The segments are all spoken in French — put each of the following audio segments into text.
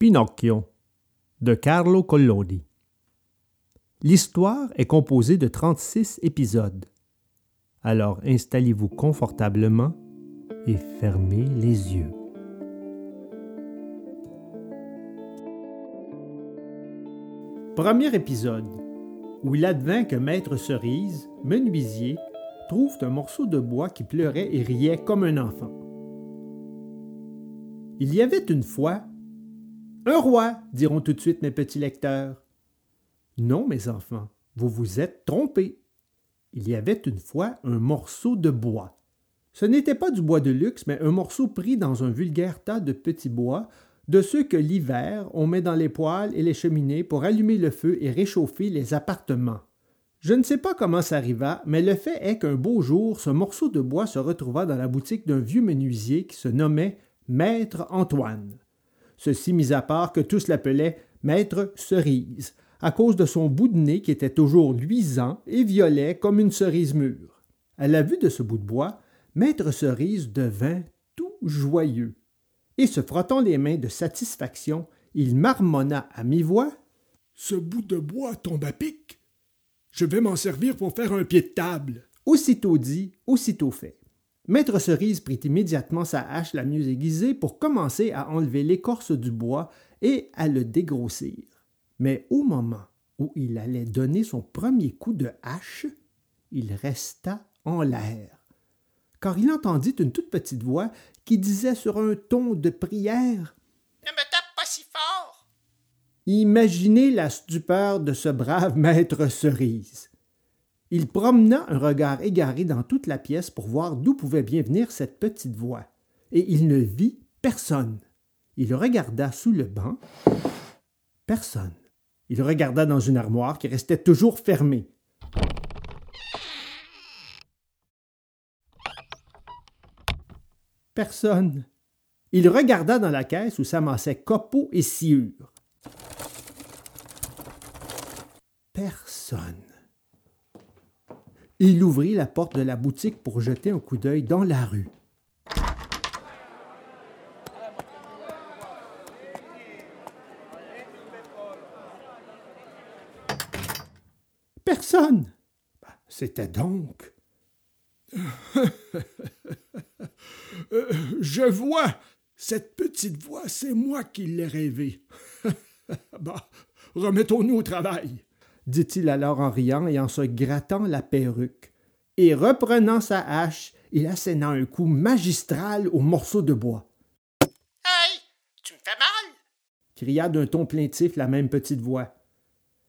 Pinocchio de Carlo Collodi. L'histoire est composée de 36 épisodes. Alors installez-vous confortablement et fermez les yeux. Premier épisode où il advint que Maître Cerise, menuisier, trouve un morceau de bois qui pleurait et riait comme un enfant. Il y avait une fois un roi, diront tout de suite mes petits lecteurs. Non, mes enfants, vous vous êtes trompés. Il y avait une fois un morceau de bois. Ce n'était pas du bois de luxe, mais un morceau pris dans un vulgaire tas de petits bois, de ceux que l'hiver on met dans les poêles et les cheminées pour allumer le feu et réchauffer les appartements. Je ne sais pas comment ça arriva, mais le fait est qu'un beau jour, ce morceau de bois se retrouva dans la boutique d'un vieux menuisier qui se nommait Maître Antoine. Ceci mis à part que tous l'appelaient Maître Cerise, à cause de son bout de nez qui était toujours luisant et violet comme une cerise mûre. À la vue de ce bout de bois, Maître Cerise devint tout joyeux. Et se frottant les mains de satisfaction, il marmonna à mi-voix Ce bout de bois tombe à pic. Je vais m'en servir pour faire un pied de table. Aussitôt dit, aussitôt fait. Maître Cerise prit immédiatement sa hache la mieux aiguisée pour commencer à enlever l'écorce du bois et à le dégrossir. Mais au moment où il allait donner son premier coup de hache, il resta en l'air, car il entendit une toute petite voix qui disait sur un ton de prière Ne me tape pas si fort. Imaginez la stupeur de ce brave maître cerise. Il promena un regard égaré dans toute la pièce pour voir d'où pouvait bien venir cette petite voix, et il ne vit personne. Il regarda sous le banc. Personne. Il regarda dans une armoire qui restait toujours fermée. Personne. Il regarda dans la caisse où s'amassaient copeaux et sciures. Personne. Il ouvrit la porte de la boutique pour jeter un coup d'œil dans la rue. Personne. C'était donc. Je vois. Cette petite voix, c'est moi qui l'ai rêvée. bah, remettons-nous au travail. Dit-il alors en riant et en se grattant la perruque. Et reprenant sa hache, il asséna un coup magistral au morceau de bois. Hey, tu me fais mal. cria d'un ton plaintif la même petite voix.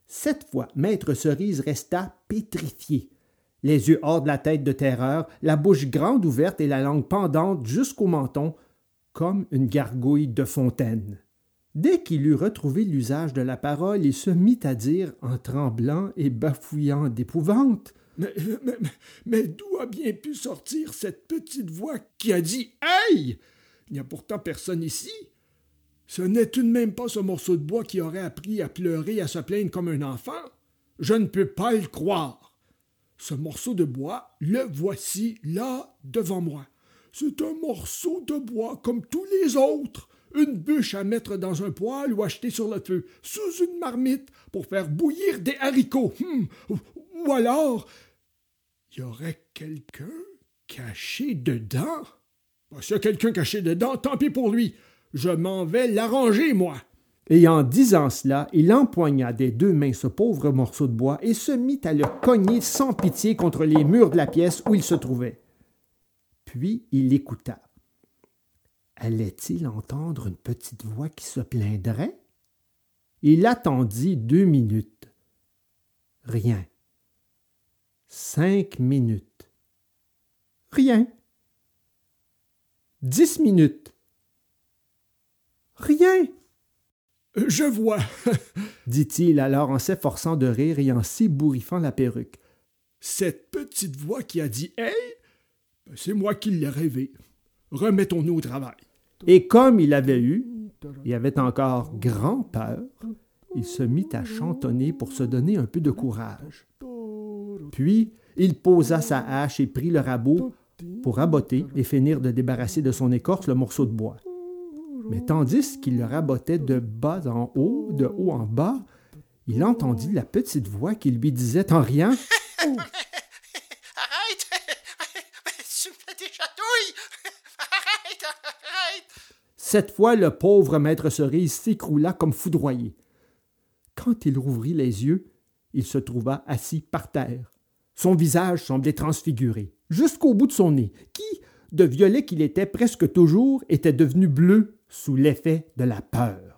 Cette fois, Maître Cerise resta pétrifié, les yeux hors de la tête de terreur, la bouche grande ouverte et la langue pendante jusqu'au menton, comme une gargouille de fontaine. Dès qu'il eut retrouvé l'usage de la parole, il se mit à dire, en tremblant et bafouillant d'épouvante. Mais, mais, mais- d'où a bien pu sortir cette petite voix qui a dit Hey Il n'y a pourtant personne ici. Ce n'est tout de même pas ce morceau de bois qui aurait appris à pleurer à se plaindre comme un enfant. Je ne peux pas le croire. Ce morceau de bois, le voici là devant moi. C'est un morceau de bois comme tous les autres. Une bûche à mettre dans un poêle ou acheter sur le feu, sous une marmite, pour faire bouillir des haricots. Hum, Ou alors, il y aurait quelqu'un caché dedans? S'il y a quelqu'un caché dedans, tant pis pour lui. Je m'en vais l'arranger, moi. Et en disant cela, il empoigna des deux mains ce pauvre morceau de bois et se mit à le cogner sans pitié contre les murs de la pièce où il se trouvait. Puis il écouta. Allait-il entendre une petite voix qui se plaindrait? Il attendit deux minutes. Rien. Cinq minutes. Rien. Dix minutes. Rien Euh, Je vois. dit-il alors en s'efforçant de rire et en s'ébouriffant la perruque. Cette petite voix qui a dit Hey, ben, c'est moi qui l'ai rêvé. Remettons-nous au travail. Et comme il avait eu, et avait encore grand peur, il se mit à chantonner pour se donner un peu de courage. Puis il posa sa hache et prit le rabot pour raboter et finir de débarrasser de son écorce le morceau de bois. Mais tandis qu'il le rabotait de bas en haut, de haut en bas, il entendit la petite voix qui lui disait en riant! tu me fais des chatouilles! Arrête! Arrête! Cette fois, le pauvre maître cerise s'écroula comme foudroyé. Quand il rouvrit les yeux, il se trouva assis par terre. Son visage semblait transfiguré, jusqu'au bout de son nez, qui, de violet qu'il était presque toujours, était devenu bleu sous l'effet de la peur.